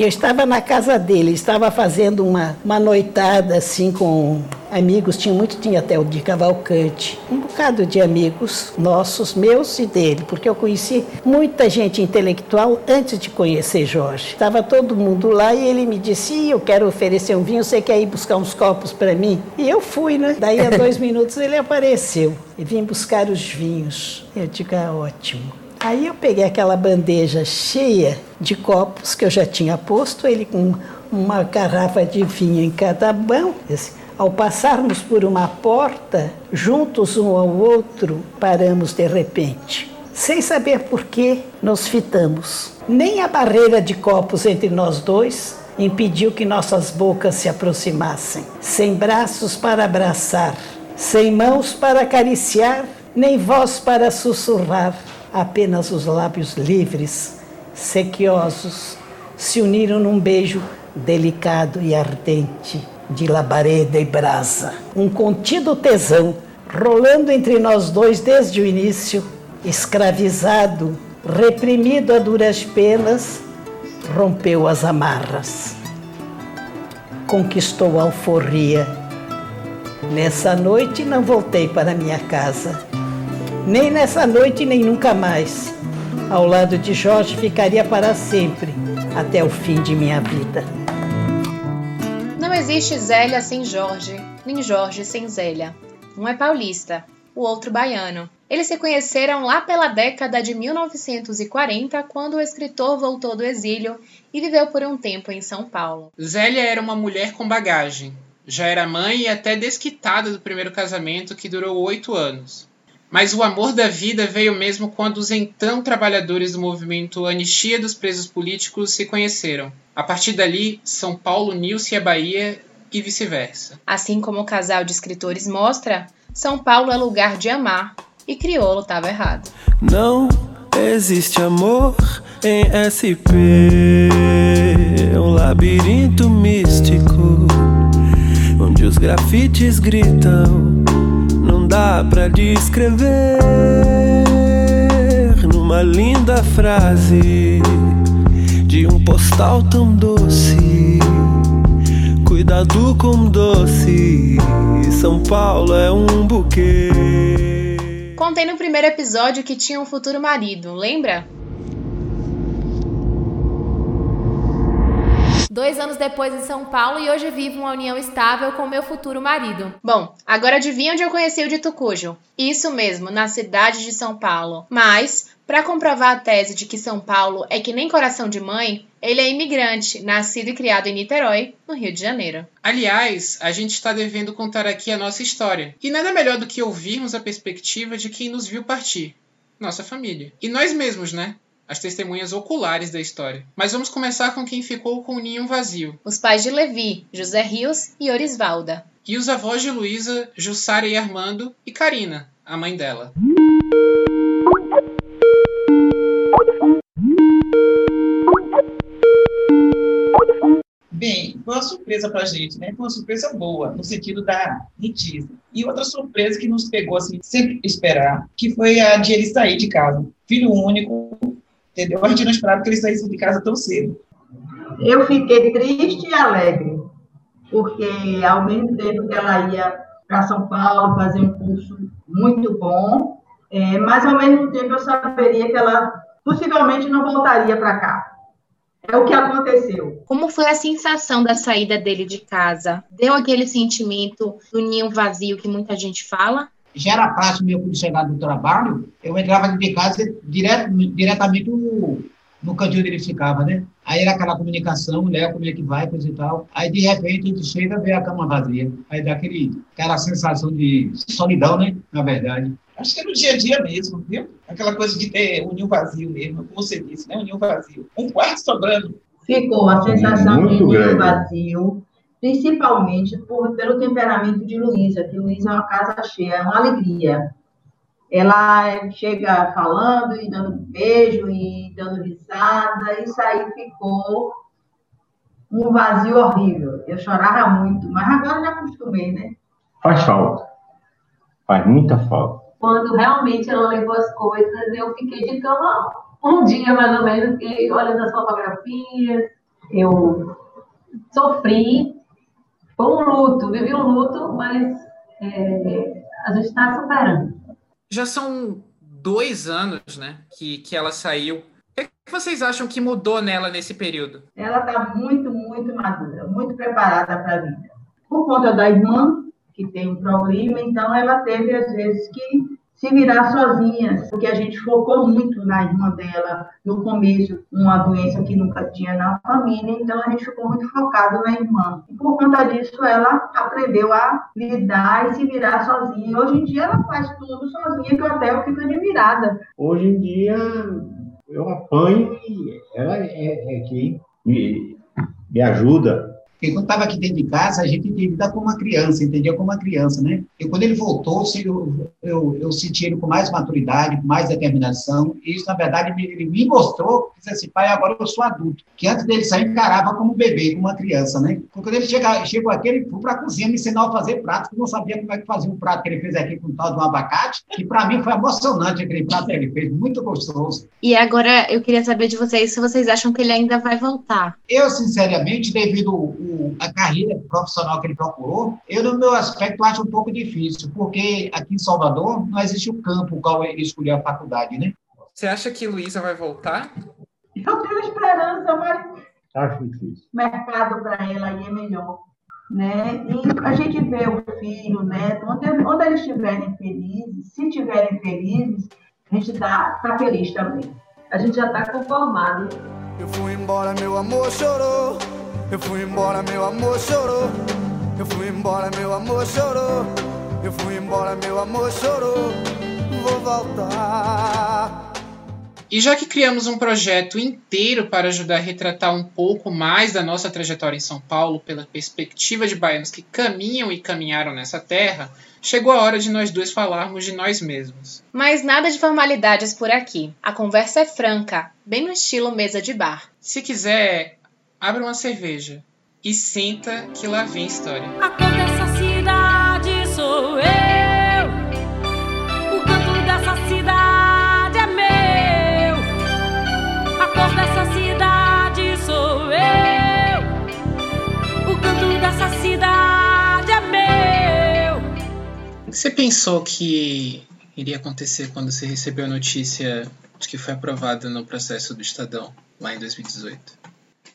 Eu estava na casa dele, estava fazendo uma, uma noitada assim com amigos, tinha muito, tinha até o de Cavalcante, um bocado de amigos nossos, meus e dele, porque eu conheci muita gente intelectual antes de conhecer Jorge. Estava todo mundo lá e ele me disse: eu quero oferecer um vinho, você quer ir buscar uns copos para mim? E eu fui, né? Daí a dois minutos ele apareceu e vim buscar os vinhos. Eu digo: ah, ótimo. Aí eu peguei aquela bandeja cheia de copos que eu já tinha posto, ele com uma garrafa de vinho em cada mão. Ao passarmos por uma porta, juntos um ao outro, paramos de repente. Sem saber por que, nos fitamos. Nem a barreira de copos entre nós dois impediu que nossas bocas se aproximassem. Sem braços para abraçar, sem mãos para acariciar, nem voz para sussurrar apenas os lábios livres, sequiosos, se uniram num beijo delicado e ardente, de labareda e brasa. Um contido tesão rolando entre nós dois desde o início, escravizado, reprimido a duras penas, rompeu as amarras. Conquistou a alforria. Nessa noite não voltei para minha casa nem nessa noite, nem nunca mais. Ao lado de Jorge ficaria para sempre, até o fim de minha vida. Não existe Zélia sem Jorge, nem Jorge sem Zélia. Um é paulista, o outro baiano. Eles se conheceram lá pela década de 1940, quando o escritor voltou do exílio e viveu por um tempo em São Paulo. Zélia era uma mulher com bagagem. Já era mãe e até desquitada do primeiro casamento, que durou oito anos. Mas o amor da vida veio mesmo quando os então trabalhadores do movimento Anistia dos Presos Políticos se conheceram. A partir dali, São Paulo uniu-se à Bahia e vice-versa. Assim como o casal de escritores mostra, São Paulo é lugar de amar e Criolo estava errado. Não existe amor em SP, um labirinto místico onde os grafites gritam dá pra descrever numa linda frase de um postal tão doce. Cuidado com doce, São Paulo é um buquê. Contei no primeiro episódio que tinha um futuro marido, lembra? Dois anos depois em São Paulo e hoje vivo uma união estável com meu futuro marido. Bom, agora adivinha onde eu conheci o dito cujo? Isso mesmo, na cidade de São Paulo. Mas, para comprovar a tese de que São Paulo é que nem coração de mãe, ele é imigrante, nascido e criado em Niterói, no Rio de Janeiro. Aliás, a gente está devendo contar aqui a nossa história. E nada melhor do que ouvirmos a perspectiva de quem nos viu partir. Nossa família. E nós mesmos, né? As testemunhas oculares da história. Mas vamos começar com quem ficou com o ninho vazio. Os pais de Levi, José Rios e Orisvalda. E os avós de Luísa, Jussara e Armando, e Karina, a mãe dela. Bem, foi uma surpresa para a gente, né? Foi uma surpresa boa, no sentido da notícia. E outra surpresa que nos pegou, assim, sem esperar, que foi a de ele sair de casa. Filho único, entendeu? A gente não esperava que ele saísse de casa tão cedo. Eu fiquei triste e alegre, porque ao mesmo tempo que ela ia para São Paulo fazer um curso muito bom, é, mas ao mesmo tempo eu saberia que ela possivelmente não voltaria para cá. É o que aconteceu. Como foi a sensação da saída dele de casa? Deu aquele sentimento do ninho vazio que muita gente fala? Já era prático meu quando do trabalho, eu entrava de casa direto, diretamente no, no cantinho onde ele ficava, né? Aí era aquela comunicação, Léo, como é que vai, coisa e tal. Aí, de repente, a gente chega e vê a cama vazia. Aí dá aquele, aquela sensação de solidão, né? Na verdade. Acho que é no dia a dia mesmo, viu? Aquela coisa de ter um ninho vazio mesmo, como você disse, né? Um ninho vazio. Um quarto sobrando. Ficou a sensação de ninho vazio principalmente por, pelo temperamento de Luísa, que Luísa é uma casa cheia, é uma alegria. Ela chega falando e dando beijo e dando risada, isso aí ficou um vazio horrível. Eu chorava muito, mas agora já acostumei, né? Faz falta. Faz muita falta. Quando realmente ela levou as coisas, eu fiquei de cama um dia mais ou menos, olhando as fotografias, Eu sofri, foi um luto, vivi um luto, mas é, a gente está superando. Já são dois anos, né, que, que ela saiu. O que, que vocês acham que mudou nela nesse período? Ela está muito, muito madura, muito preparada para a vida. Por conta da irmã, que tem um problema, então ela teve, às vezes, que se virar sozinha, porque a gente focou muito na irmã dela no começo, uma doença que nunca tinha na família, então a gente ficou muito focado na irmã. E por conta disso, ela aprendeu a lidar e se virar sozinha. Hoje em dia, ela faz tudo sozinha, que eu até fico admirada. Hoje em dia, eu apanho e ela é, é me, me ajuda porque quando estava aqui dentro de casa, a gente entendia como uma criança, entendia como uma criança, né? E quando ele voltou, eu, eu, eu senti ele com mais maturidade, com mais determinação. E isso, na verdade, ele me mostrou que, assim, pai, agora eu sou adulto. Que antes dele sair, encarava como um bebê, como uma criança, né? Porque quando ele chega, chegou aqui, ele foi para a cozinha me ensinar a fazer prato, que eu não sabia como é que fazia um prato que ele fez aqui com o tal de um abacate, que para mim foi emocionante aquele prato que ele fez, muito gostoso. E agora eu queria saber de vocês se vocês acham que ele ainda vai voltar. Eu, sinceramente, devido a carreira profissional que ele procurou, eu, no meu aspecto, acho um pouco difícil, porque aqui em Salvador não existe o campo qual ele escolheu a faculdade, né? Você acha que Luísa vai voltar? Eu tenho esperança, mas Acho difícil. o mercado para ela aí é melhor. Né? E a gente vê o filho, né? onde, onde eles estiverem felizes, se estiverem felizes, a gente está tá feliz também. A gente já está conformado. Eu fui embora, meu amor chorou. Eu fui embora, meu amor chorou. Eu fui embora, meu amor chorou. Eu fui embora, meu amor chorou. Vou voltar. E já que criamos um projeto inteiro para ajudar a retratar um pouco mais da nossa trajetória em São Paulo pela perspectiva de baianos que caminham e caminharam nessa terra, chegou a hora de nós dois falarmos de nós mesmos. Mas nada de formalidades por aqui. A conversa é franca, bem no estilo mesa de bar. Se quiser, abra uma cerveja e sinta que lá vem história. A cor dessa cidade sou eu. O canto dessa cidade é meu. A cor dessa cidade sou eu. O canto dessa cidade é meu. O que você pensou que iria acontecer quando você recebeu a notícia de que foi aprovada no processo do Estadão, lá em 2018?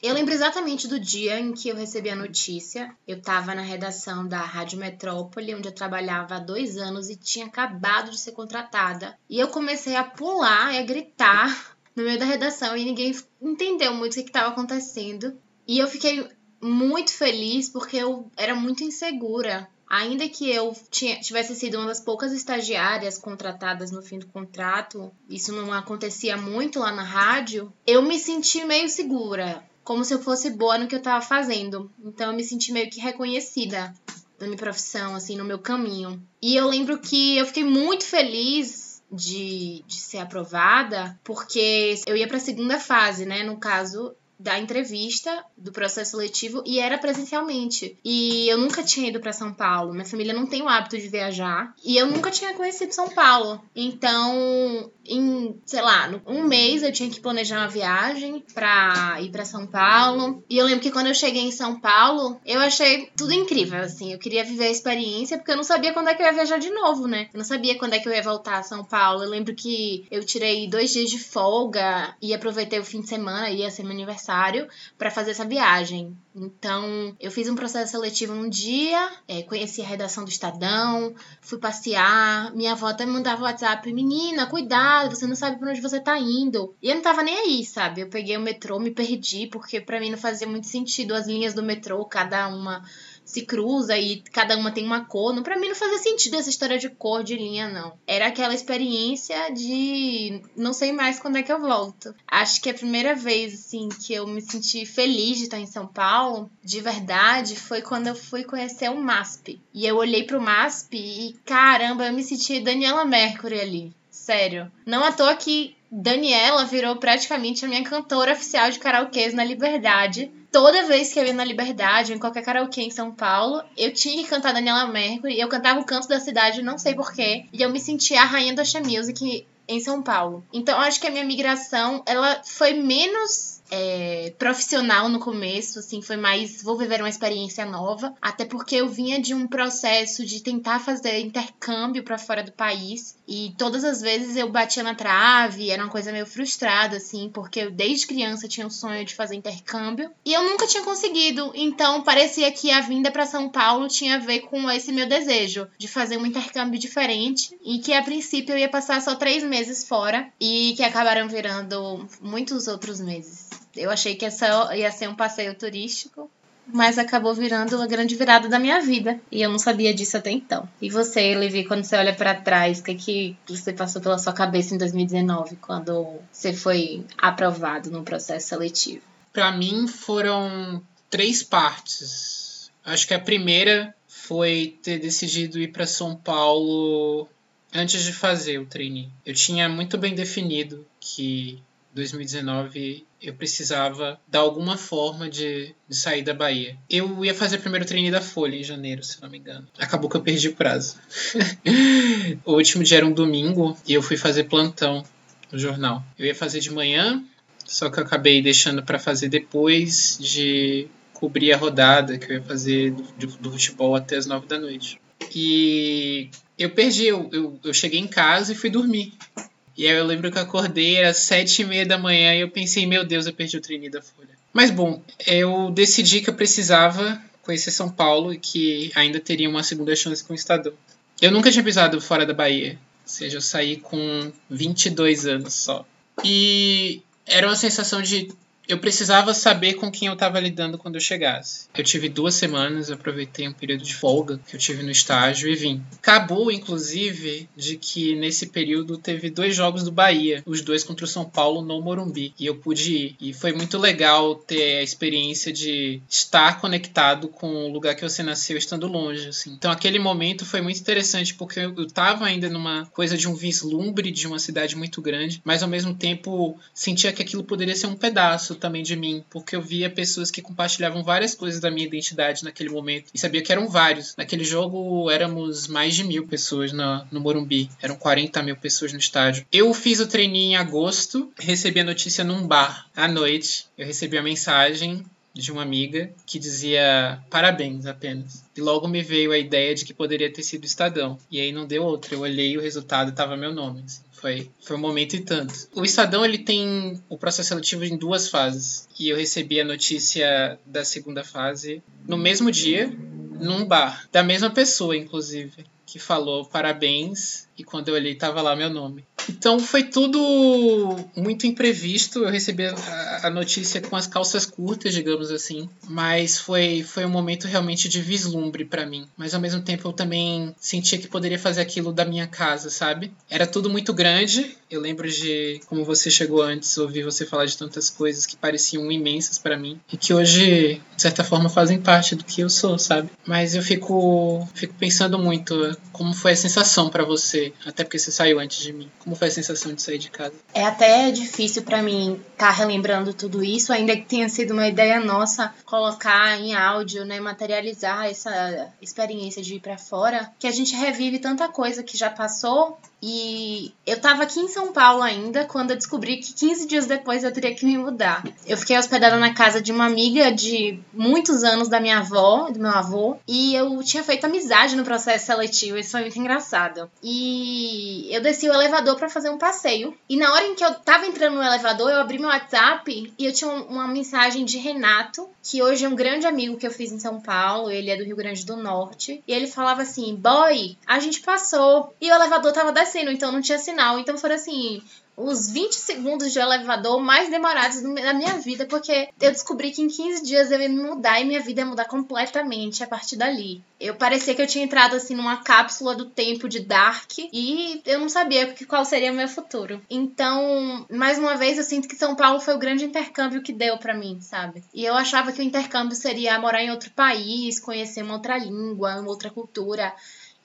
Eu lembro exatamente do dia em que eu recebi a notícia. Eu estava na redação da Rádio Metrópole, onde eu trabalhava há dois anos e tinha acabado de ser contratada. E eu comecei a pular e a gritar no meio da redação e ninguém entendeu muito o que estava acontecendo. E eu fiquei muito feliz porque eu era muito insegura. Ainda que eu tinha, tivesse sido uma das poucas estagiárias contratadas no fim do contrato, isso não acontecia muito lá na rádio, eu me senti meio segura como se eu fosse boa no que eu tava fazendo. Então eu me senti meio que reconhecida da minha profissão, assim, no meu caminho. E eu lembro que eu fiquei muito feliz de, de ser aprovada, porque eu ia para a segunda fase, né? No caso, da entrevista do processo seletivo e era presencialmente. E eu nunca tinha ido para São Paulo. Minha família não tem o hábito de viajar e eu nunca tinha conhecido São Paulo. Então, em, sei lá, um mês eu tinha que planejar uma viagem para ir para São Paulo. E eu lembro que quando eu cheguei em São Paulo, eu achei tudo incrível, assim. Eu queria viver a experiência porque eu não sabia quando é que eu ia viajar de novo, né? Eu não sabia quando é que eu ia voltar a São Paulo. Eu lembro que eu tirei dois dias de folga e aproveitei o fim de semana, ia ser meu aniversário para fazer essa viagem. Então, eu fiz um processo seletivo um dia, é, conheci a redação do Estadão, fui passear. Minha avó até mandava WhatsApp: Menina, cuidado, você não sabe para onde você tá indo. E eu não tava nem aí, sabe? Eu peguei o metrô, me perdi, porque para mim não fazia muito sentido as linhas do metrô, cada uma se cruza e cada uma tem uma cor. Não, pra mim não fazia sentido essa história de cor de linha, não. Era aquela experiência de não sei mais quando é que eu volto. Acho que a primeira vez, assim, que eu me senti feliz de estar em São Paulo, de verdade, foi quando eu fui conhecer o MASP. E eu olhei pro MASP e, caramba, eu me senti Daniela Mercury ali. Sério. Não à toa que Daniela virou praticamente a minha cantora oficial de karaokês na Liberdade toda vez que eu ia na Liberdade, em qualquer karaokê em São Paulo, eu tinha que cantar Daniela Mercury. Eu cantava o canto da cidade, não sei porquê. E eu me sentia a rainha da Music em São Paulo. Então, acho que a minha migração, ela foi menos é, profissional no começo, assim, foi mais vou viver uma experiência nova, até porque eu vinha de um processo de tentar fazer intercâmbio para fora do país. E todas as vezes eu batia na trave, era uma coisa meio frustrada, assim, porque eu desde criança tinha o sonho de fazer intercâmbio. E eu nunca tinha conseguido, então parecia que a vinda para São Paulo tinha a ver com esse meu desejo de fazer um intercâmbio diferente. E que a princípio eu ia passar só três meses fora. E que acabaram virando muitos outros meses. Eu achei que essa ia ser um passeio turístico, mas acabou virando a grande virada da minha vida. E eu não sabia disso até então. E você, Levi, quando você olha para trás, o que, que você passou pela sua cabeça em 2019, quando você foi aprovado no processo seletivo? Para mim foram três partes. Acho que a primeira foi ter decidido ir para São Paulo antes de fazer o trainee. Eu tinha muito bem definido que 2019 eu precisava dar alguma forma de, de, sair da Bahia. Eu ia fazer o primeiro treino da Folha em janeiro, se não me engano. Acabou que eu perdi o prazo. o último dia era um domingo e eu fui fazer plantão no jornal. Eu ia fazer de manhã, só que eu acabei deixando para fazer depois de cobrir a rodada que eu ia fazer do, do futebol até as nove da noite. E eu perdi, eu, eu, eu cheguei em casa e fui dormir. E aí eu lembro que eu acordei, era sete e meia da manhã, e eu pensei, meu Deus, eu perdi o treino da Folha. Mas bom, eu decidi que eu precisava conhecer São Paulo e que ainda teria uma segunda chance com o Estadão. Eu nunca tinha pisado fora da Bahia, ou seja, eu saí com 22 anos só. E era uma sensação de eu precisava saber com quem eu estava lidando quando eu chegasse. Eu tive duas semanas, aproveitei um período de folga que eu tive no estágio e vim. Acabou, inclusive, de que nesse período teve dois jogos do Bahia, os dois contra o São Paulo no Morumbi, e eu pude ir. E foi muito legal ter a experiência de estar conectado com o lugar que você nasceu estando longe. Assim. Então aquele momento foi muito interessante porque eu estava ainda numa coisa de um vislumbre de uma cidade muito grande, mas ao mesmo tempo sentia que aquilo poderia ser um pedaço também de mim, porque eu via pessoas que compartilhavam várias coisas da minha identidade naquele momento e sabia que eram vários. Naquele jogo éramos mais de mil pessoas no Morumbi, eram 40 mil pessoas no estádio. Eu fiz o treininho em agosto, recebi a notícia num bar à noite. Eu recebi a mensagem de uma amiga que dizia parabéns apenas. E logo me veio a ideia de que poderia ter sido Estadão. E aí não deu outra. Eu olhei e o resultado estava meu nome. Assim. Foi, foi um momento e tanto. O Estadão ele tem o processo seletivo em duas fases. E eu recebi a notícia da segunda fase no mesmo dia, num bar. Da mesma pessoa, inclusive que falou parabéns e quando eu olhei tava lá meu nome. Então foi tudo muito imprevisto. Eu recebi a, a notícia com as calças curtas, digamos assim, mas foi foi um momento realmente de vislumbre para mim. Mas ao mesmo tempo eu também sentia que poderia fazer aquilo da minha casa, sabe? Era tudo muito grande. Eu lembro de como você chegou antes, ouvir você falar de tantas coisas que pareciam imensas para mim e que hoje de certa forma fazem parte do que eu sou, sabe? Mas eu fico fico pensando muito como foi a sensação para você? Até porque você saiu antes de mim. Como foi a sensação de sair de casa? É até difícil para mim estar tá relembrando tudo isso, ainda que tenha sido uma ideia nossa colocar em áudio, né, materializar essa experiência de ir para fora, que a gente revive tanta coisa que já passou e eu tava aqui em São Paulo ainda quando eu descobri que 15 dias depois eu teria que me mudar. Eu fiquei hospedada na casa de uma amiga de muitos anos da minha avó, do meu avô, e eu tinha feito amizade no processo seletivo, isso foi muito engraçado. E eu desci o elevador para fazer um passeio. E na hora em que eu tava entrando no elevador, eu abri meu WhatsApp e eu tinha uma mensagem de Renato, que hoje é um grande amigo que eu fiz em São Paulo, ele é do Rio Grande do Norte, e ele falava assim: "Boy, a gente passou". E o elevador tava descendo então não tinha sinal. Então foram assim, os 20 segundos de elevador mais demorados da minha vida, porque eu descobri que em 15 dias eu ia mudar e minha vida ia mudar completamente a partir dali. Eu parecia que eu tinha entrado assim numa cápsula do tempo de Dark e eu não sabia qual seria o meu futuro. Então, mais uma vez, eu sinto que São Paulo foi o grande intercâmbio que deu para mim, sabe? E eu achava que o intercâmbio seria morar em outro país, conhecer uma outra língua, uma outra cultura.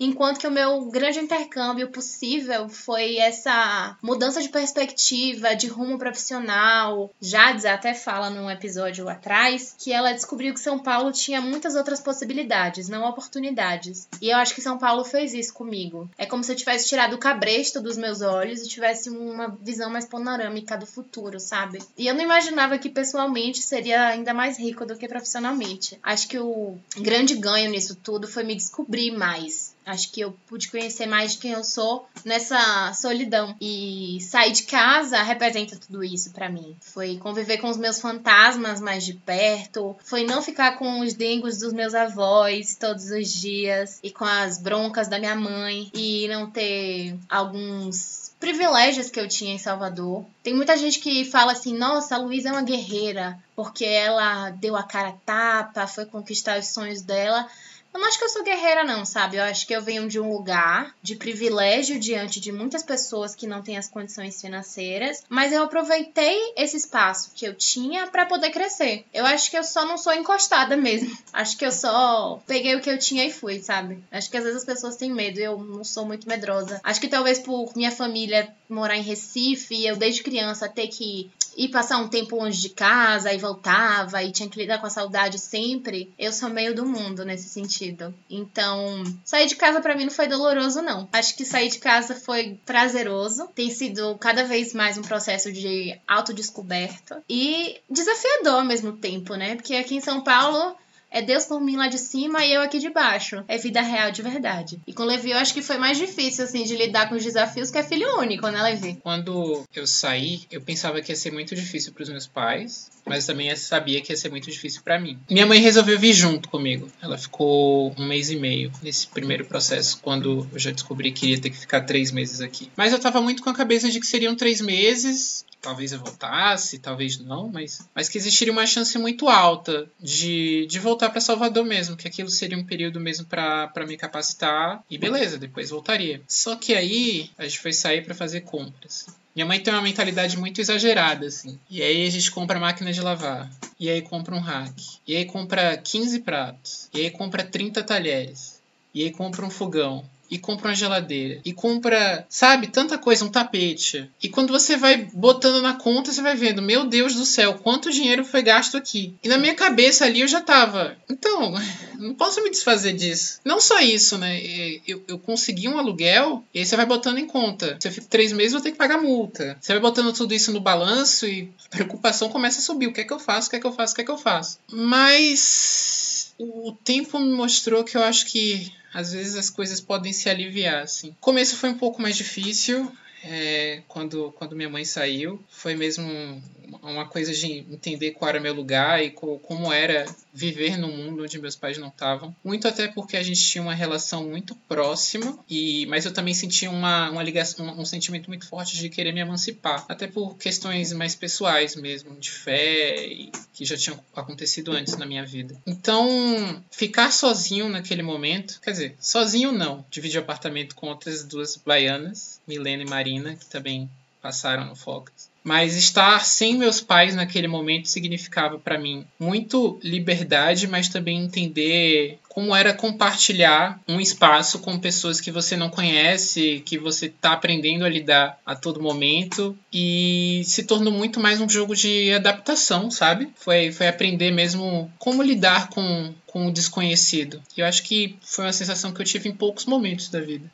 Enquanto que o meu grande intercâmbio possível foi essa mudança de perspectiva, de rumo profissional. Jades até fala num episódio atrás que ela descobriu que São Paulo tinha muitas outras possibilidades, não oportunidades. E eu acho que São Paulo fez isso comigo. É como se eu tivesse tirado o cabresto dos meus olhos e tivesse uma visão mais panorâmica do futuro, sabe? E eu não imaginava que pessoalmente seria ainda mais rico do que profissionalmente. Acho que o grande ganho nisso tudo foi me descobrir mais. Acho que eu pude conhecer mais de quem eu sou nessa solidão. E sair de casa representa tudo isso para mim. Foi conviver com os meus fantasmas mais de perto, foi não ficar com os dengos dos meus avós todos os dias e com as broncas da minha mãe e não ter alguns privilégios que eu tinha em Salvador. Tem muita gente que fala assim: nossa, a Luísa é uma guerreira, porque ela deu a cara a tapa, foi conquistar os sonhos dela. Eu não acho que eu sou guerreira, não, sabe? Eu acho que eu venho de um lugar de privilégio diante de muitas pessoas que não têm as condições financeiras, mas eu aproveitei esse espaço que eu tinha para poder crescer. Eu acho que eu só não sou encostada mesmo. Acho que eu só peguei o que eu tinha e fui, sabe? Acho que às vezes as pessoas têm medo, eu não sou muito medrosa. Acho que talvez por minha família morar em Recife, eu desde criança ter que ir passar um tempo longe de casa e voltava e tinha que lidar com a saudade sempre, eu sou meio do mundo nesse sentido. Então, sair de casa para mim não foi doloroso não. Acho que sair de casa foi prazeroso, tem sido cada vez mais um processo de autodescoberta e desafiador ao mesmo tempo, né? Porque aqui em São Paulo é Deus por mim lá de cima e eu aqui de baixo. É vida real de verdade. E com Levi eu acho que foi mais difícil, assim, de lidar com os desafios, que é filho único, né, Levi? Quando eu saí, eu pensava que ia ser muito difícil para os meus pais, mas também sabia que ia ser muito difícil para mim. Minha mãe resolveu vir junto comigo. Ela ficou um mês e meio nesse primeiro processo, quando eu já descobri que ia ter que ficar três meses aqui. Mas eu tava muito com a cabeça de que seriam três meses talvez eu voltasse, talvez não, mas, mas que existiria uma chance muito alta de, de voltar para Salvador mesmo, que aquilo seria um período mesmo para me capacitar e beleza, depois voltaria. Só que aí a gente foi sair para fazer compras. Minha mãe tem uma mentalidade muito exagerada, assim. E aí a gente compra máquina de lavar. E aí compra um rack. E aí compra 15 pratos. E aí compra 30 talheres. E aí compra um fogão e compra uma geladeira e compra, sabe, tanta coisa, um tapete. E quando você vai botando na conta, você vai vendo, meu Deus do céu, quanto dinheiro foi gasto aqui. E na minha cabeça ali eu já tava, então, não posso me desfazer disso. Não só isso, né? Eu, eu consegui um aluguel e aí você vai botando em conta. Se eu fico três meses, vou ter que pagar multa. Você vai botando tudo isso no balanço e a preocupação começa a subir. O que é que eu faço? O que é que eu faço? O que é que eu faço? Mas o tempo me mostrou que eu acho que às vezes as coisas podem se aliviar, assim. O começo foi um pouco mais difícil, é, quando, quando minha mãe saiu. Foi mesmo uma coisa de entender qual era meu lugar e como era viver num mundo onde meus pais não estavam. Muito até porque a gente tinha uma relação muito próxima, e mas eu também sentia uma, uma ligação, um, sentimento muito forte de querer me emancipar. Até por questões mais pessoais mesmo, de fé, e, que já tinham acontecido antes na minha vida. Então, ficar sozinho naquele momento, quer dizer, sozinho não, dividir apartamento com outras duas baianas, Milena e Marina, que também passaram no Focus. Mas estar sem meus pais naquele momento significava para mim muito liberdade, mas também entender como era compartilhar um espaço com pessoas que você não conhece, que você está aprendendo a lidar a todo momento e se tornou muito mais um jogo de adaptação, sabe? Foi, foi aprender mesmo como lidar com, com o desconhecido. E eu acho que foi uma sensação que eu tive em poucos momentos da vida.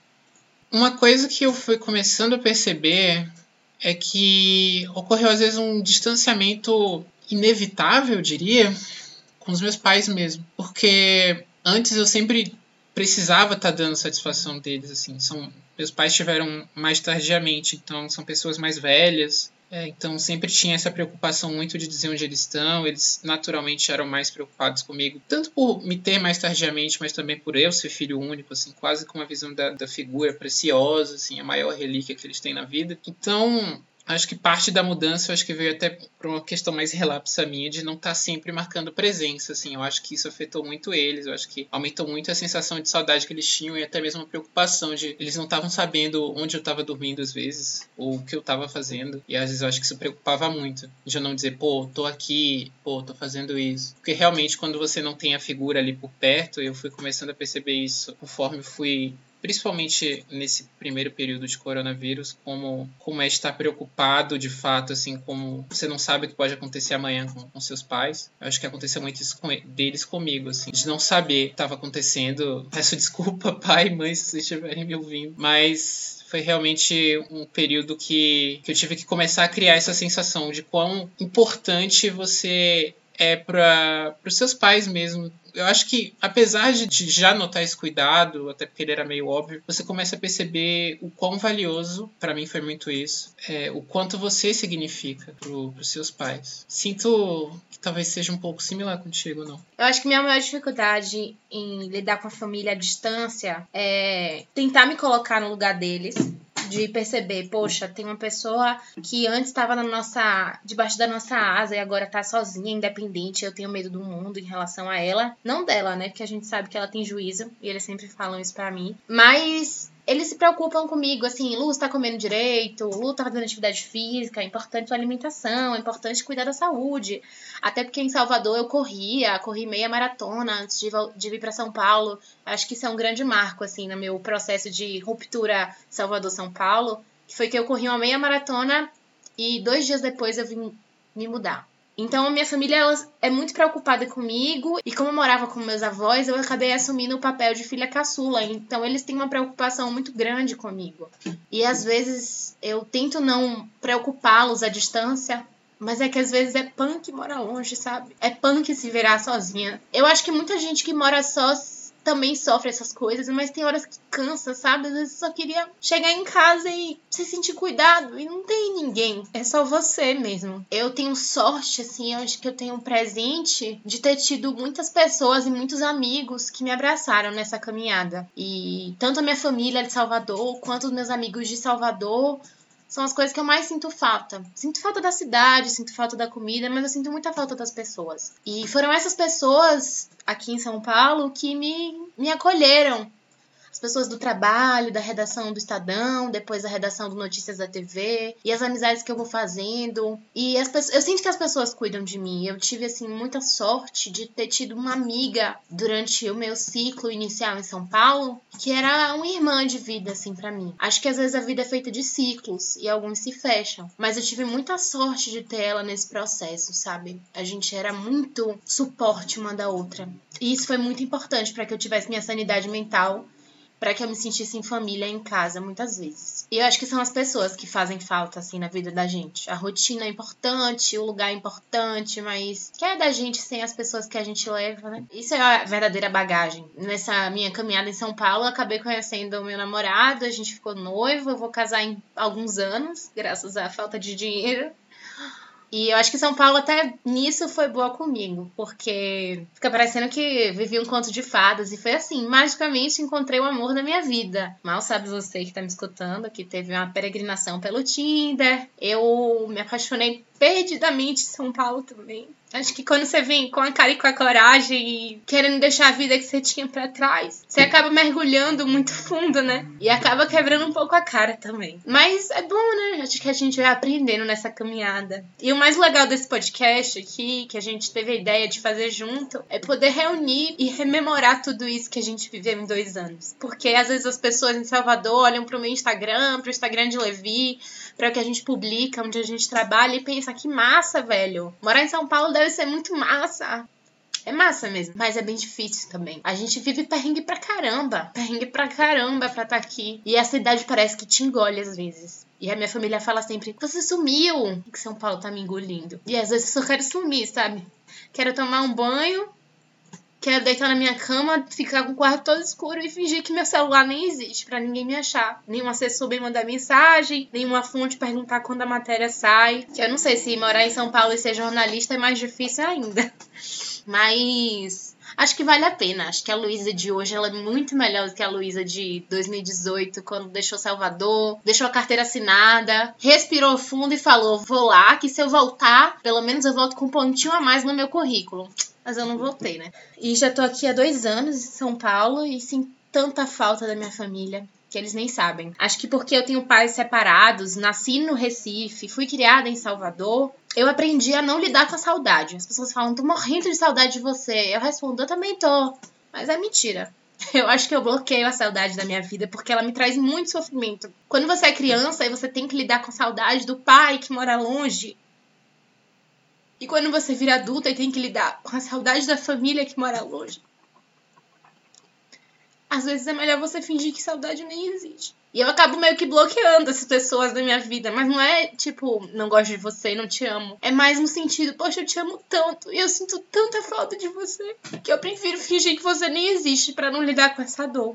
Uma coisa que eu fui começando a perceber é que ocorreu às vezes um distanciamento inevitável, eu diria, com os meus pais mesmo, porque antes eu sempre precisava estar tá dando satisfação deles, assim, são meus pais tiveram mais tardiamente, então são pessoas mais velhas, é, então sempre tinha essa preocupação muito de dizer onde eles estão. Eles naturalmente eram mais preocupados comigo, tanto por me ter mais tardiamente, mas também por eu ser filho único, assim, quase com uma visão da, da figura preciosa, assim, a maior relíquia que eles têm na vida. Então acho que parte da mudança, acho que veio até por uma questão mais relapsa minha de não estar tá sempre marcando presença, assim. Eu acho que isso afetou muito eles, eu acho que aumentou muito a sensação de saudade que eles tinham e até mesmo a preocupação de eles não estavam sabendo onde eu estava dormindo às vezes, ou o que eu estava fazendo. E às vezes eu acho que isso preocupava muito, de eu não dizer, pô, tô aqui, pô, tô fazendo isso. Porque realmente quando você não tem a figura ali por perto, eu fui começando a perceber isso conforme fui principalmente nesse primeiro período de coronavírus, como, como é estar preocupado de fato, assim, como você não sabe o que pode acontecer amanhã com, com seus pais. Eu acho que aconteceu muito isso com, deles comigo, assim, de não saber o que estava acontecendo. Peço desculpa, pai e mãe, se vocês estiverem me ouvindo, mas foi realmente um período que, que eu tive que começar a criar essa sensação de quão importante você é para os seus pais mesmo. Eu acho que, apesar de já notar esse cuidado, até porque ele era meio óbvio, você começa a perceber o quão valioso, para mim foi muito isso, é, o quanto você significa para os seus pais. Sinto que talvez seja um pouco similar contigo, não? Eu acho que minha maior dificuldade em lidar com a família à distância é tentar me colocar no lugar deles de perceber, poxa, tem uma pessoa que antes estava na nossa, debaixo da nossa asa e agora tá sozinha, independente. Eu tenho medo do mundo em relação a ela, não dela, né? Porque a gente sabe que ela tem juízo e eles sempre falam isso para mim. Mas eles se preocupam comigo, assim, Lu, tá comendo direito, Lu tá fazendo atividade física, é importante a alimentação, é importante cuidar da saúde. Até porque em Salvador eu corria, corri meia maratona antes de, de vir para São Paulo. Acho que isso é um grande marco, assim, no meu processo de ruptura Salvador-São Paulo, que foi que eu corri uma meia maratona e dois dias depois eu vim me mudar. Então a minha família é muito preocupada comigo e como eu morava com meus avós, eu acabei assumindo o papel de filha caçula. Então eles têm uma preocupação muito grande comigo. E às vezes eu tento não preocupá-los à distância, mas é que às vezes é punk mora longe, sabe? É punk se virar sozinha. Eu acho que muita gente que mora só também sofre essas coisas, mas tem horas que cansa, sabe? Às vezes só queria chegar em casa e se sentir cuidado e não tem ninguém. É só você mesmo. Eu tenho sorte, assim, eu acho que eu tenho um presente de ter tido muitas pessoas e muitos amigos que me abraçaram nessa caminhada. E tanto a minha família de Salvador quanto os meus amigos de Salvador são as coisas que eu mais sinto falta. Sinto falta da cidade, sinto falta da comida, mas eu sinto muita falta das pessoas. E foram essas pessoas aqui em São Paulo que me, me acolheram, as pessoas do trabalho, da redação do Estadão, depois da redação do Notícias da TV, e as amizades que eu vou fazendo. E as pessoas, eu sinto que as pessoas cuidam de mim. Eu tive assim muita sorte de ter tido uma amiga durante o meu ciclo inicial em São Paulo, que era uma irmã de vida assim para mim. Acho que às vezes a vida é feita de ciclos e alguns se fecham, mas eu tive muita sorte de ter ela nesse processo, sabe? A gente era muito suporte uma da outra. E isso foi muito importante para que eu tivesse minha sanidade mental para que eu me sentisse em família em casa muitas vezes. E eu acho que são as pessoas que fazem falta assim na vida da gente. A rotina é importante, o lugar é importante, mas que é da gente sem as pessoas que a gente leva, né? Isso é a verdadeira bagagem. Nessa minha caminhada em São Paulo, eu acabei conhecendo o meu namorado, a gente ficou noivo, eu vou casar em alguns anos, graças à falta de dinheiro. E eu acho que São Paulo até nisso foi boa comigo, porque fica parecendo que vivi um conto de fadas e foi assim, magicamente encontrei o amor da minha vida. Mal sabe você que tá me escutando que teve uma peregrinação pelo Tinder. Eu me apaixonei perdidamente São Paulo também. Acho que quando você vem com a cara e com a coragem e querendo deixar a vida que você tinha para trás, você acaba mergulhando muito fundo, né? E acaba quebrando um pouco a cara também. Mas é bom, né? Acho que a gente vai aprendendo nessa caminhada. E o mais legal desse podcast aqui, que a gente teve a ideia de fazer junto, é poder reunir e rememorar tudo isso que a gente viveu em dois anos. Porque às vezes as pessoas em Salvador olham pro meu Instagram, pro Instagram de Levi, para o que a gente publica, onde a gente trabalha e pensa que massa, velho. Morar em São Paulo deve ser muito massa. É massa mesmo, mas é bem difícil também. A gente vive perrengue pra caramba. Perrengue pra caramba pra estar tá aqui. E a cidade parece que te engole às vezes. E a minha família fala sempre: Você sumiu! Que São Paulo tá me engolindo. E às vezes eu só quero sumir, sabe? Quero tomar um banho, Quero deitar na minha cama, ficar com o quarto todo escuro e fingir que meu celular nem existe para ninguém me achar. Nenhum assessor bem mandar mensagem, nenhuma fonte perguntar quando a matéria sai. Que eu não sei se morar em São Paulo e ser jornalista é mais difícil ainda. Mas acho que vale a pena. Acho que a Luísa de hoje ela é muito melhor do que a Luísa de 2018, quando deixou Salvador, deixou a carteira assinada, respirou fundo e falou: vou lá, que se eu voltar, pelo menos eu volto com um pontinho a mais no meu currículo mas eu não voltei, né? E já tô aqui há dois anos em São Paulo e sinto tanta falta da minha família que eles nem sabem. Acho que porque eu tenho pais separados, nasci no Recife, fui criada em Salvador, eu aprendi a não lidar com a saudade. As pessoas falam, tô morrendo de saudade de você. Eu respondo, eu também tô. Mas é mentira. Eu acho que eu bloqueio a saudade da minha vida porque ela me traz muito sofrimento. Quando você é criança e você tem que lidar com saudade do pai que mora longe. E quando você vira adulta e tem que lidar com a saudade da família que mora longe. Às vezes é melhor você fingir que saudade nem existe. E eu acabo meio que bloqueando essas pessoas da minha vida. Mas não é tipo, não gosto de você, não te amo. É mais no sentido, poxa, eu te amo tanto. E eu sinto tanta falta de você. Que eu prefiro fingir que você nem existe para não lidar com essa dor.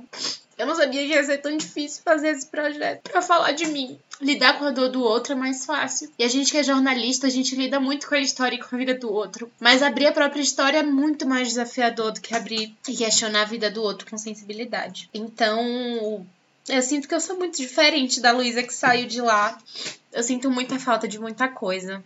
Eu não sabia que ia ser tão difícil fazer esse projeto para falar de mim. Lidar com a dor do outro é mais fácil. E a gente que é jornalista, a gente lida muito com a história e com a vida do outro. Mas abrir a própria história é muito mais desafiador do que abrir e questionar a vida do outro com sensibilidade. Então, eu sinto que eu sou muito diferente da Luísa que saiu de lá. Eu sinto muita falta de muita coisa.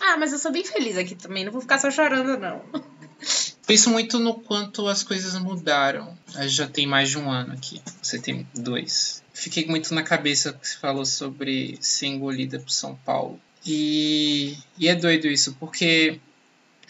Ah, mas eu sou bem feliz aqui também, não vou ficar só chorando, não. Penso muito no quanto as coisas mudaram. Já tem mais de um ano aqui. Você tem dois. Fiquei muito na cabeça que você falou sobre ser engolida por São Paulo. E, e é doido isso, porque,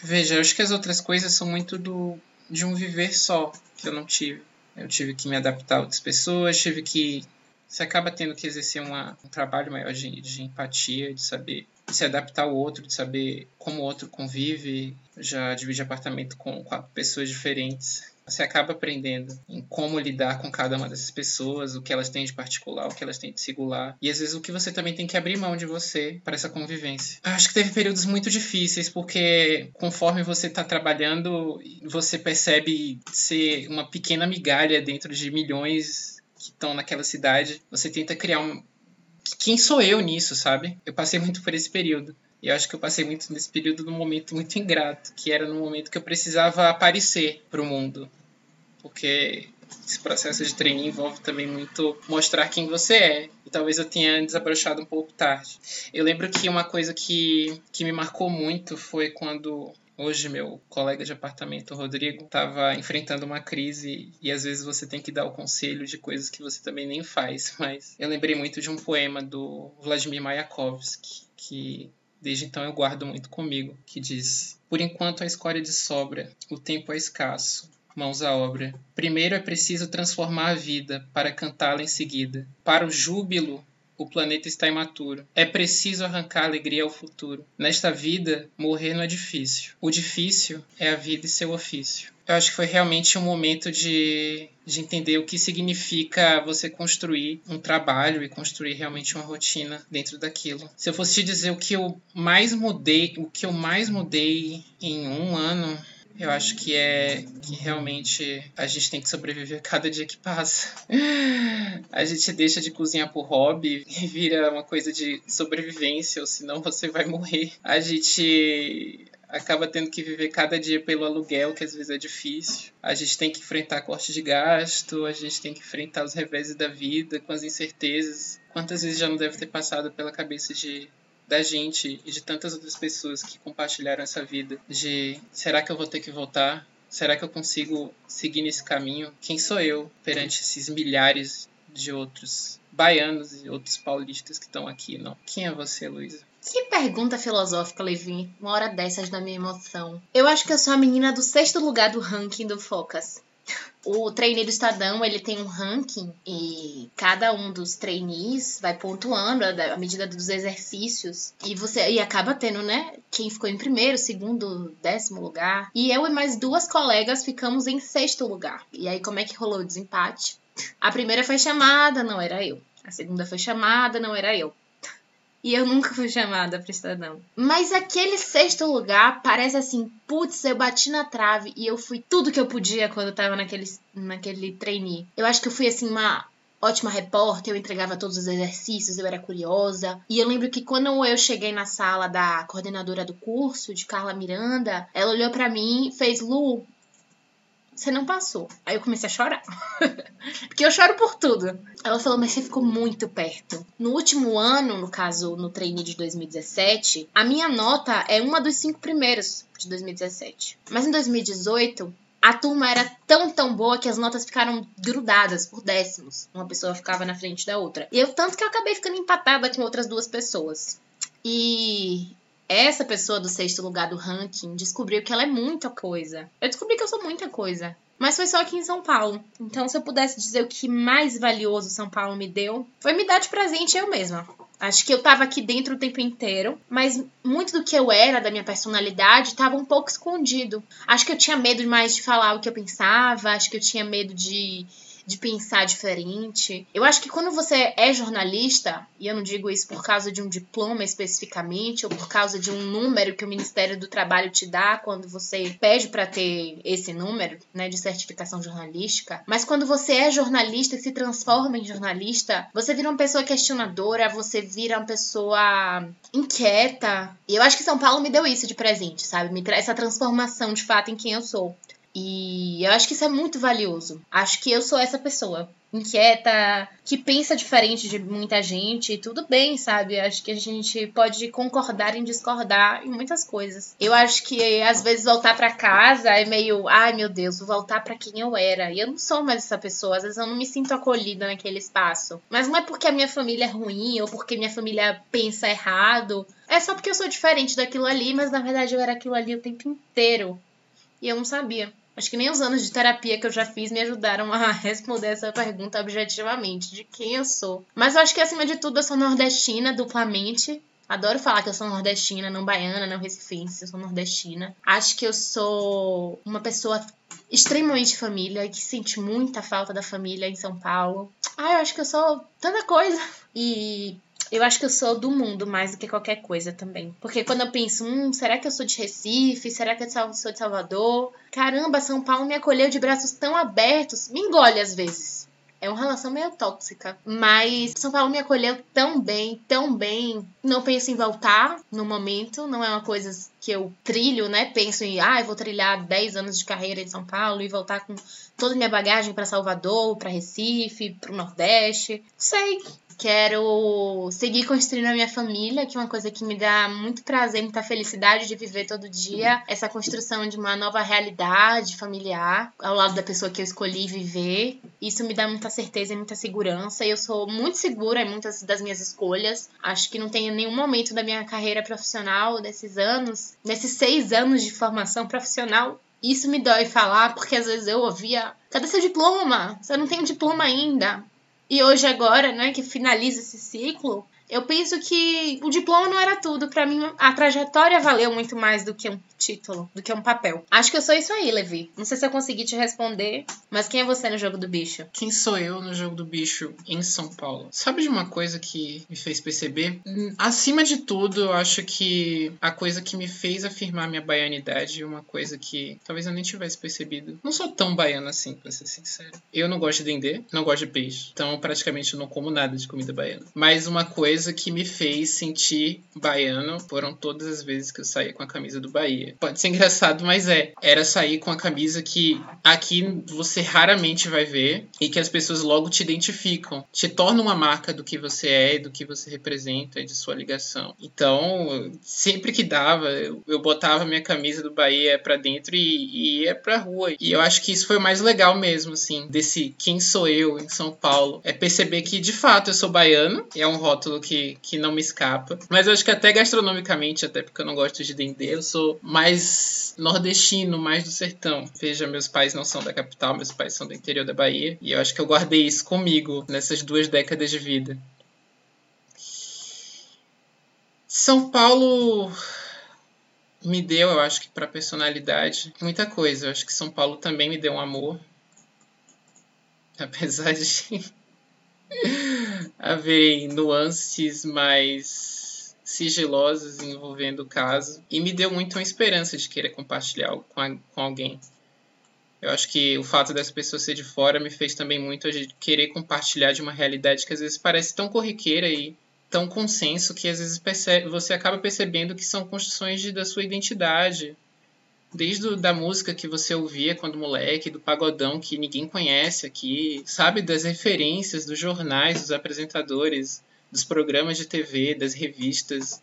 veja, eu acho que as outras coisas são muito do de um viver só, que eu não tive. Eu tive que me adaptar a outras pessoas, tive que. Você acaba tendo que exercer uma, um trabalho maior de, de empatia, de saber se adaptar ao outro, de saber como o outro convive. Já dividi apartamento com quatro pessoas diferentes. Você acaba aprendendo em como lidar com cada uma dessas pessoas, o que elas têm de particular, o que elas têm de singular. E às vezes o que você também tem que abrir mão de você para essa convivência. Acho que teve períodos muito difíceis, porque conforme você está trabalhando, você percebe ser uma pequena migalha dentro de milhões que estão naquela cidade. Você tenta criar um. Quem sou eu nisso, sabe? Eu passei muito por esse período. E eu acho que eu passei muito nesse período num momento muito ingrato, que era no momento que eu precisava aparecer para o mundo. Porque esse processo de treininho envolve também muito mostrar quem você é. E talvez eu tenha desabrochado um pouco tarde. Eu lembro que uma coisa que, que me marcou muito foi quando Hoje, meu colega de apartamento, Rodrigo, estava enfrentando uma crise e às vezes você tem que dar o conselho de coisas que você também nem faz. Mas eu lembrei muito de um poema do Vladimir Mayakovsky, que desde então eu guardo muito comigo, que diz: Por enquanto a escória de sobra, o tempo é escasso, mãos à obra. Primeiro é preciso transformar a vida para cantá-la em seguida. Para o júbilo, o planeta está imaturo. É preciso arrancar alegria ao futuro. Nesta vida, morrer não é difícil. O difícil é a vida e seu ofício. Eu acho que foi realmente um momento de, de entender o que significa você construir um trabalho e construir realmente uma rotina dentro daquilo. Se eu fosse te dizer o que eu mais mudei, o que eu mais mudei em um ano, eu acho que é que realmente a gente tem que sobreviver cada dia que passa. A gente deixa de cozinhar por hobby e vira uma coisa de sobrevivência, ou senão você vai morrer. A gente acaba tendo que viver cada dia pelo aluguel, que às vezes é difícil. A gente tem que enfrentar corte de gasto, a gente tem que enfrentar os reveses da vida com as incertezas. Quantas vezes já não deve ter passado pela cabeça de da gente e de tantas outras pessoas que compartilharam essa vida de será que eu vou ter que voltar? Será que eu consigo seguir nesse caminho? Quem sou eu perante esses milhares de outros baianos e outros paulistas que estão aqui, não? Quem é você, Luísa? Que pergunta filosófica, Levi. Uma hora dessas da minha emoção. Eu acho que eu sou a menina do sexto lugar do ranking do Focus. O trainee do Estadão, ele tem um ranking e cada um dos trainees vai pontuando à medida dos exercícios e você e acaba tendo, né, quem ficou em primeiro, segundo, décimo lugar. E eu e mais duas colegas ficamos em sexto lugar. E aí como é que rolou o desempate? A primeira foi chamada, não era eu. A segunda foi chamada, não era eu. E eu nunca fui chamada para Estadão. Mas aquele sexto lugar parece assim, putz, eu bati na trave e eu fui tudo que eu podia quando eu tava naquele, naquele trainee. Eu acho que eu fui assim uma ótima repórter, eu entregava todos os exercícios, eu era curiosa. E eu lembro que quando eu cheguei na sala da coordenadora do curso, de Carla Miranda, ela olhou para mim fez: Lu, você não passou. Aí eu comecei a chorar. Porque eu choro por tudo. Ela falou, mas você ficou muito perto. No último ano, no caso, no trainee de 2017, a minha nota é uma dos cinco primeiros de 2017. Mas em 2018, a turma era tão, tão boa que as notas ficaram grudadas por décimos. Uma pessoa ficava na frente da outra. E eu, tanto que eu acabei ficando empatada com outras duas pessoas. E essa pessoa do sexto lugar do ranking descobriu que ela é muita coisa. Eu descobri que eu sou muita coisa. Mas foi só aqui em São Paulo. Então, se eu pudesse dizer o que mais valioso São Paulo me deu, foi me dar de presente eu mesma. Acho que eu tava aqui dentro o tempo inteiro, mas muito do que eu era, da minha personalidade, estava um pouco escondido. Acho que eu tinha medo mais de falar o que eu pensava, acho que eu tinha medo de de pensar diferente. Eu acho que quando você é jornalista, e eu não digo isso por causa de um diploma especificamente, ou por causa de um número que o Ministério do Trabalho te dá quando você pede para ter esse número, né, de certificação jornalística, mas quando você é jornalista e se transforma em jornalista, você vira uma pessoa questionadora, você vira uma pessoa inquieta. E eu acho que São Paulo me deu isso de presente, sabe? Me traz essa transformação de fato em quem eu sou. E eu acho que isso é muito valioso. Acho que eu sou essa pessoa inquieta, que pensa diferente de muita gente, tudo bem, sabe? Acho que a gente pode concordar em discordar em muitas coisas. Eu acho que às vezes voltar para casa é meio, ai meu Deus, vou voltar para quem eu era. E eu não sou mais essa pessoa, às vezes eu não me sinto acolhida naquele espaço. Mas não é porque a minha família é ruim ou porque minha família pensa errado. É só porque eu sou diferente daquilo ali, mas na verdade eu era aquilo ali o tempo inteiro. E eu não sabia. Acho que nem os anos de terapia que eu já fiz me ajudaram a responder essa pergunta objetivamente, de quem eu sou. Mas eu acho que acima de tudo eu sou nordestina duplamente. Adoro falar que eu sou nordestina, não baiana, não recifense, eu sou nordestina. Acho que eu sou uma pessoa extremamente família e que sente muita falta da família em São Paulo. Ah, eu acho que eu sou tanta coisa. E eu acho que eu sou do mundo mais do que qualquer coisa também. Porque quando eu penso, hum, será que eu sou de Recife? Será que eu sou de Salvador? Caramba, São Paulo me acolheu de braços tão abertos. Me engole às vezes. É uma relação meio tóxica. Mas São Paulo me acolheu tão bem, tão bem. Não penso em voltar no momento. Não é uma coisa que eu trilho, né? Penso em, ah, eu vou trilhar 10 anos de carreira em São Paulo e voltar com toda a minha bagagem para Salvador, para Recife, para o Nordeste. Sei, Quero seguir construindo a minha família, que é uma coisa que me dá muito prazer, muita felicidade de viver todo dia. Essa construção de uma nova realidade familiar ao lado da pessoa que eu escolhi viver. Isso me dá muita certeza e muita segurança. E eu sou muito segura em muitas das minhas escolhas. Acho que não tem nenhum momento da minha carreira profissional, desses anos, nesses seis anos de formação profissional, isso me dói falar, porque às vezes eu ouvia: cadê seu diploma? Você não tem um diploma ainda. E hoje, agora, né, que finaliza esse ciclo, eu penso que o diploma não era tudo. Para mim, a trajetória valeu muito mais do que um título, do que um papel. Acho que eu sou isso aí, Levi. Não sei se eu consegui te responder, mas quem é você no jogo do bicho? Quem sou eu no jogo do bicho em São Paulo? Sabe de uma coisa que me fez perceber? Acima de tudo, eu acho que a coisa que me fez afirmar minha baianidade, uma coisa que talvez eu nem tivesse percebido. Não sou tão baiana assim, pra ser sincero. Eu não gosto de dendê, não gosto de peixe. Então, praticamente, eu não como nada de comida baiana. Mas uma coisa que me fez sentir baiano foram todas as vezes que eu saía com a camisa do Bahia. Pode ser engraçado, mas é. Era sair com a camisa que aqui você raramente vai ver e que as pessoas logo te identificam. Te torna uma marca do que você é, do que você representa, de sua ligação. Então, sempre que dava, eu, botava minha camisa do Bahia pra dentro e, e ia pra rua. E eu acho que isso foi o mais legal mesmo, assim, desse quem sou eu em São Paulo. É perceber que, de fato, eu sou baiano. É um rótulo que, que não me escapa. Mas eu acho que até gastronomicamente, até porque eu não gosto de dendê, eu sou mais mais nordestino, mais do sertão. Veja, meus pais não são da capital, meus pais são do interior da Bahia. E eu acho que eu guardei isso comigo nessas duas décadas de vida. São Paulo me deu, eu acho que para personalidade, muita coisa. Eu acho que São Paulo também me deu um amor. Apesar de haver nuances mais sigilosas envolvendo o caso e me deu muito uma esperança de querer compartilhar algo com, a, com alguém. Eu acho que o fato dessa pessoa ser de fora me fez também muito de querer compartilhar de uma realidade que às vezes parece tão corriqueira e tão consenso que às vezes percebe, você acaba percebendo que são construções de, da sua identidade. Desde da música que você ouvia quando moleque, do pagodão que ninguém conhece aqui, sabe? Das referências, dos jornais, dos apresentadores dos programas de TV, das revistas,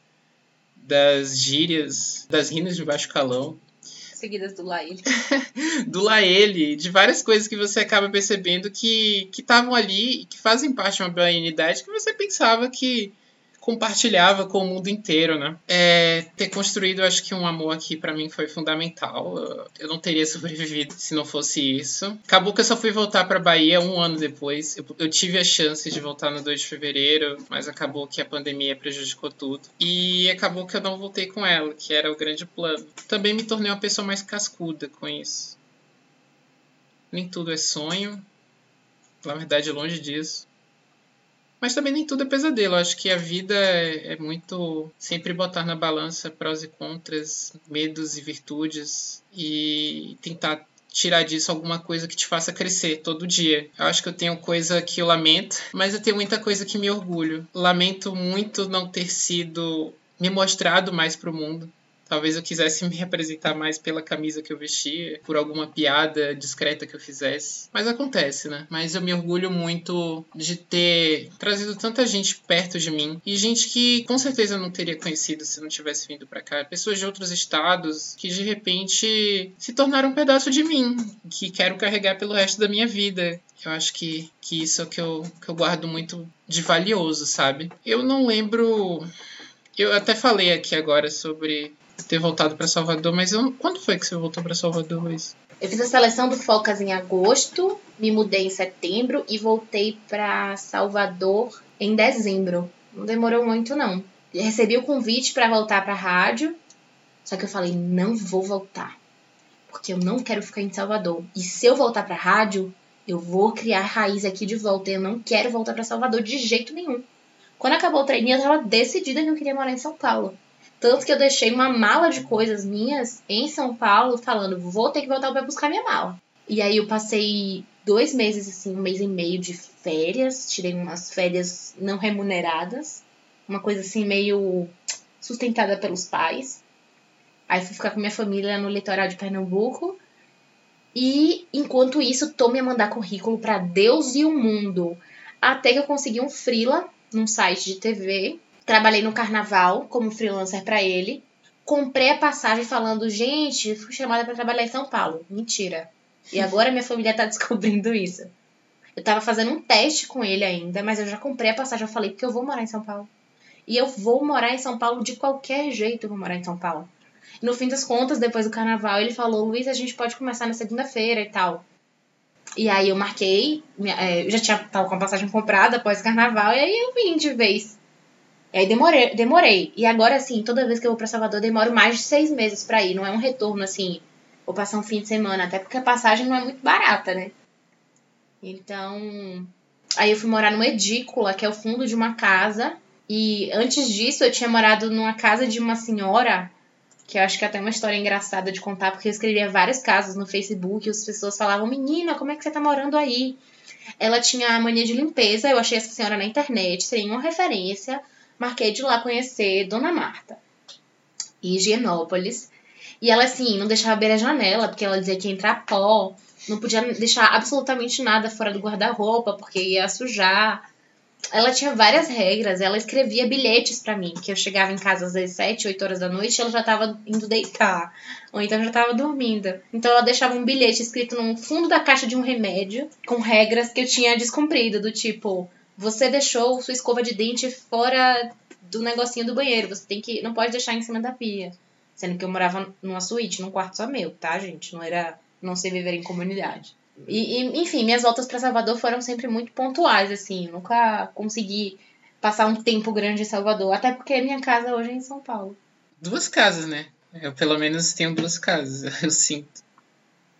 das gírias, das rinas de baixo calão. Seguidas do Laele. do Laele, de várias coisas que você acaba percebendo que estavam ali e que fazem parte de uma baianidade que você pensava que compartilhava com o mundo inteiro, né? É, ter construído, acho que um amor aqui para mim foi fundamental. Eu não teria sobrevivido se não fosse isso. Acabou que eu só fui voltar para Bahia um ano depois. Eu, eu, tive a chance de voltar no 2 de fevereiro, mas acabou que a pandemia prejudicou tudo. E acabou que eu não voltei com ela, que era o grande plano. Também me tornei uma pessoa mais cascuda com isso. Nem tudo é sonho. Na verdade, longe disso. Mas também nem tudo é pesadelo. Acho que a vida é, é, muito sempre botar na balança prós e contras, medos e virtudes e tentar tirar disso alguma coisa que te faça crescer todo dia. Eu acho que eu tenho coisa que eu lamento, mas eu tenho muita coisa que me orgulho. Lamento muito não ter sido me mostrado mais para o mundo. Talvez eu quisesse me representar mais pela camisa que eu vestia, por alguma piada discreta que eu fizesse. Mas acontece, né? Mas eu me orgulho muito de ter trazido tanta gente perto de mim e gente que com certeza eu não teria conhecido se não tivesse vindo para cá. Pessoas de outros estados que de repente se tornaram um pedaço de mim, que quero carregar pelo resto da minha vida. Eu acho que, que isso é o que eu, que eu guardo muito de valioso, sabe? Eu não lembro. Eu até falei aqui agora sobre ter voltado para Salvador, mas eu, quando foi que você voltou para Salvador, Luiz? Eu fiz a seleção do Focas em agosto, me mudei em setembro e voltei para Salvador em dezembro. Não demorou muito não. Recebi o convite para voltar para rádio, só que eu falei não vou voltar, porque eu não quero ficar em Salvador. E se eu voltar para rádio, eu vou criar raiz aqui de volta. Eu não quero voltar para Salvador de jeito nenhum. Quando acabou o treininho, eu estava decidida que eu queria morar em São Paulo. Tanto que eu deixei uma mala de coisas minhas em São Paulo, falando, vou ter que voltar para buscar minha mala. E aí eu passei dois meses, assim, um mês e meio de férias, tirei umas férias não remuneradas, uma coisa assim meio sustentada pelos pais. Aí fui ficar com minha família no litoral de Pernambuco. E enquanto isso, tô me a mandar currículo para Deus e o mundo. Até que eu consegui um freela num site de TV Trabalhei no carnaval como freelancer para ele. Comprei a passagem falando, gente, fui chamada para trabalhar em São Paulo. Mentira. E agora minha família tá descobrindo isso. Eu tava fazendo um teste com ele ainda, mas eu já comprei a passagem. Eu falei, porque eu vou morar em São Paulo. E eu vou morar em São Paulo de qualquer jeito, eu vou morar em São Paulo. No fim das contas, depois do carnaval, ele falou, Luiz, a gente pode começar na segunda-feira e tal. E aí eu marquei, é, eu já tinha tava com a passagem comprada após o carnaval, e aí eu vim de vez. E aí demorei, demorei. E agora, assim, toda vez que eu vou pra Salvador, demoro mais de seis meses pra ir. Não é um retorno, assim, vou passar um fim de semana. Até porque a passagem não é muito barata, né? Então. Aí eu fui morar numa edícula, que é o fundo de uma casa. E antes disso, eu tinha morado numa casa de uma senhora, que eu acho que é até uma história engraçada de contar, porque eu escrevia vários casos no Facebook e as pessoas falavam: Menina, como é que você tá morando aí? Ela tinha mania de limpeza, eu achei essa senhora na internet, sem nenhuma referência marquei de lá conhecer Dona Marta, em Higienópolis. E ela, assim, não deixava abrir a janela, porque ela dizia que ia entrar pó, não podia deixar absolutamente nada fora do guarda-roupa, porque ia sujar. Ela tinha várias regras, ela escrevia bilhetes para mim, que eu chegava em casa às vezes 7, 8 horas da noite e ela já tava indo deitar, ou então já tava dormindo. Então ela deixava um bilhete escrito no fundo da caixa de um remédio, com regras que eu tinha descumprido, do tipo, você deixou sua escova de dente fora do negocinho do banheiro. Você tem que. Não pode deixar em cima da pia. Sendo que eu morava numa suíte, num quarto só meu, tá, gente? Não era. Não sei viver em comunidade. E, e enfim, minhas voltas para Salvador foram sempre muito pontuais, assim. Eu nunca consegui passar um tempo grande em Salvador. Até porque minha casa hoje é em São Paulo. Duas casas, né? Eu pelo menos tenho duas casas, eu sinto.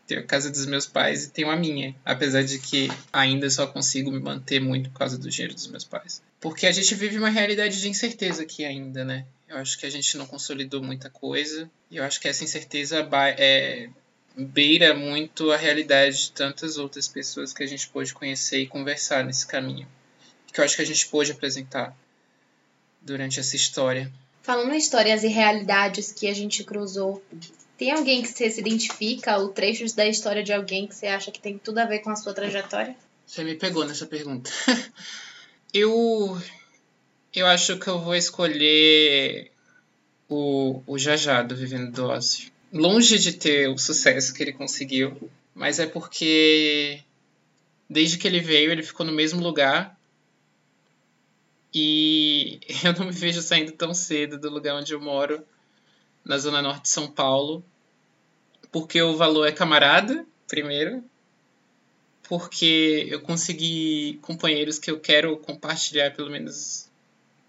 Tenho a casa dos meus pais e tenho a minha. Apesar de que ainda só consigo me manter muito por causa do dinheiro dos meus pais. Porque a gente vive uma realidade de incerteza aqui ainda, né? Eu acho que a gente não consolidou muita coisa. E eu acho que essa incerteza é, beira muito a realidade de tantas outras pessoas que a gente pôde conhecer e conversar nesse caminho. Que eu acho que a gente pôde apresentar durante essa história. Falando em histórias e realidades que a gente cruzou tem alguém que você se identifica, ou trechos da história de alguém que você acha que tem tudo a ver com a sua trajetória? Você me pegou nessa pergunta. eu. Eu acho que eu vou escolher o, o Jajado Vivendo do Ócio. Longe de ter o sucesso que ele conseguiu, mas é porque desde que ele veio, ele ficou no mesmo lugar E eu não me vejo saindo tão cedo do lugar onde eu moro, na zona norte de São Paulo, porque o valor é camarada, primeiro, porque eu consegui companheiros que eu quero compartilhar pelo menos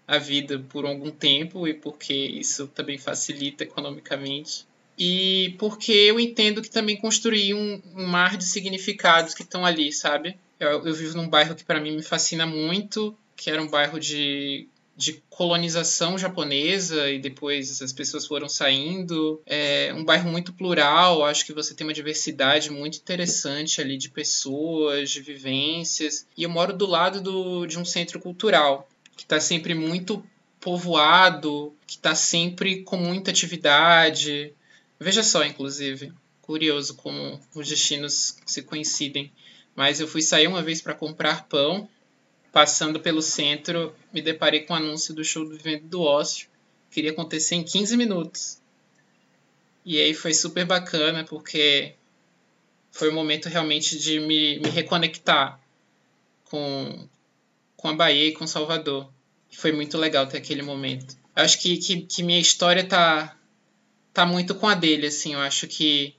a vida por algum tempo e porque isso também facilita economicamente. E porque eu entendo que também construí um, um mar de significados que estão ali, sabe? Eu, eu vivo num bairro que para mim me fascina muito, que era um bairro de de colonização japonesa e depois as pessoas foram saindo. É um bairro muito plural, acho que você tem uma diversidade muito interessante ali de pessoas, de vivências. E eu moro do lado do, de um centro cultural que está sempre muito povoado, que está sempre com muita atividade. Veja só, inclusive, curioso como os destinos se coincidem. Mas eu fui sair uma vez para comprar pão passando pelo centro, me deparei com o um anúncio do show do Vivendo do Ócio. Queria acontecer em 15 minutos. E aí foi super bacana, porque foi um momento realmente de me, me reconectar com, com a Bahia e com Salvador. E foi muito legal ter aquele momento. Eu acho que, que, que minha história tá, tá muito com a dele, assim. Eu acho que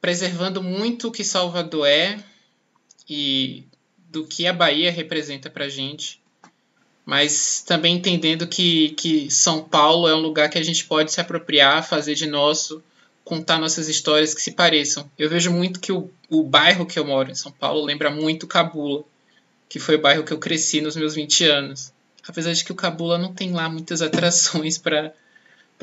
preservando muito o que Salvador é e do que a Bahia representa para gente, mas também entendendo que, que São Paulo é um lugar que a gente pode se apropriar, fazer de nosso, contar nossas histórias que se pareçam. Eu vejo muito que o, o bairro que eu moro, em São Paulo, lembra muito Cabula, que foi o bairro que eu cresci nos meus 20 anos. Apesar de que o Cabula não tem lá muitas atrações para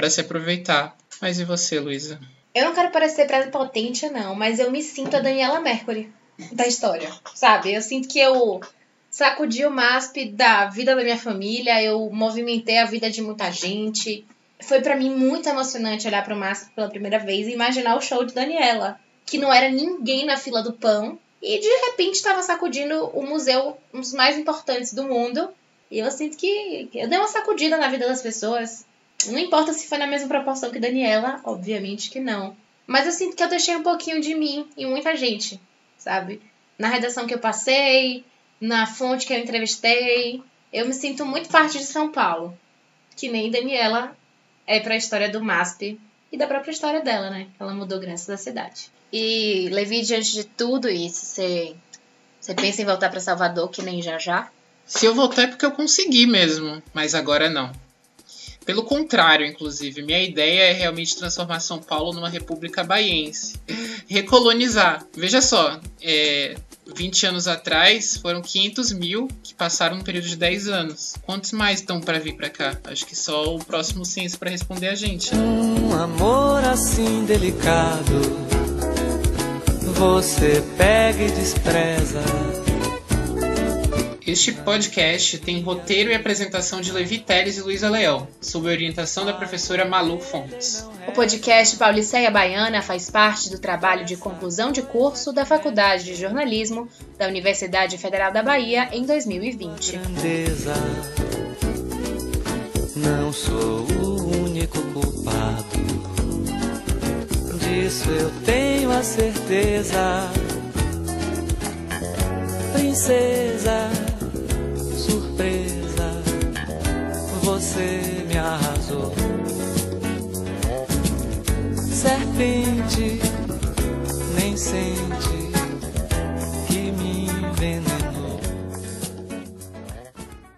se aproveitar. Mas e você, Luísa? Eu não quero parecer prepotente, não, mas eu me sinto a Daniela Mercury da história, sabe? Eu sinto que eu sacudi o MASP da vida da minha família, eu movimentei a vida de muita gente. Foi para mim muito emocionante olhar para o MASP pela primeira vez e imaginar o show de Daniela, que não era ninguém na fila do pão e de repente estava sacudindo o museu, um dos mais importantes do mundo. E eu sinto que eu dei uma sacudida na vida das pessoas. Não importa se foi na mesma proporção que Daniela, obviamente que não. Mas eu sinto que eu deixei um pouquinho de mim em muita gente sabe? Na redação que eu passei, na fonte que eu entrevistei, eu me sinto muito parte de São Paulo. Que nem Daniela é para a história do MASP e da própria história dela, né? Ela mudou graças à cidade. E, Levi, diante de tudo isso, você, você pensa em voltar para Salvador, que nem já já? Se eu voltar é porque eu consegui mesmo, mas agora não. Pelo contrário, inclusive, minha ideia é realmente transformar São Paulo numa república baiense. Recolonizar. Veja só, é, 20 anos atrás foram 500 mil que passaram no período de 10 anos. Quantos mais estão para vir para cá? Acho que só o próximo censo para responder a gente. Um amor assim delicado, você pega e despreza este podcast tem roteiro e apresentação de Levi Teles e Luísa Leão, sob orientação da professora Malu Fontes. O podcast Pauliceia Baiana faz parte do trabalho de conclusão de curso da Faculdade de Jornalismo da Universidade Federal da Bahia em 2020. Grandeza, não sou o único culpado. Disso eu tenho a certeza. Princesa você me arrasou. Serpente, nem sempre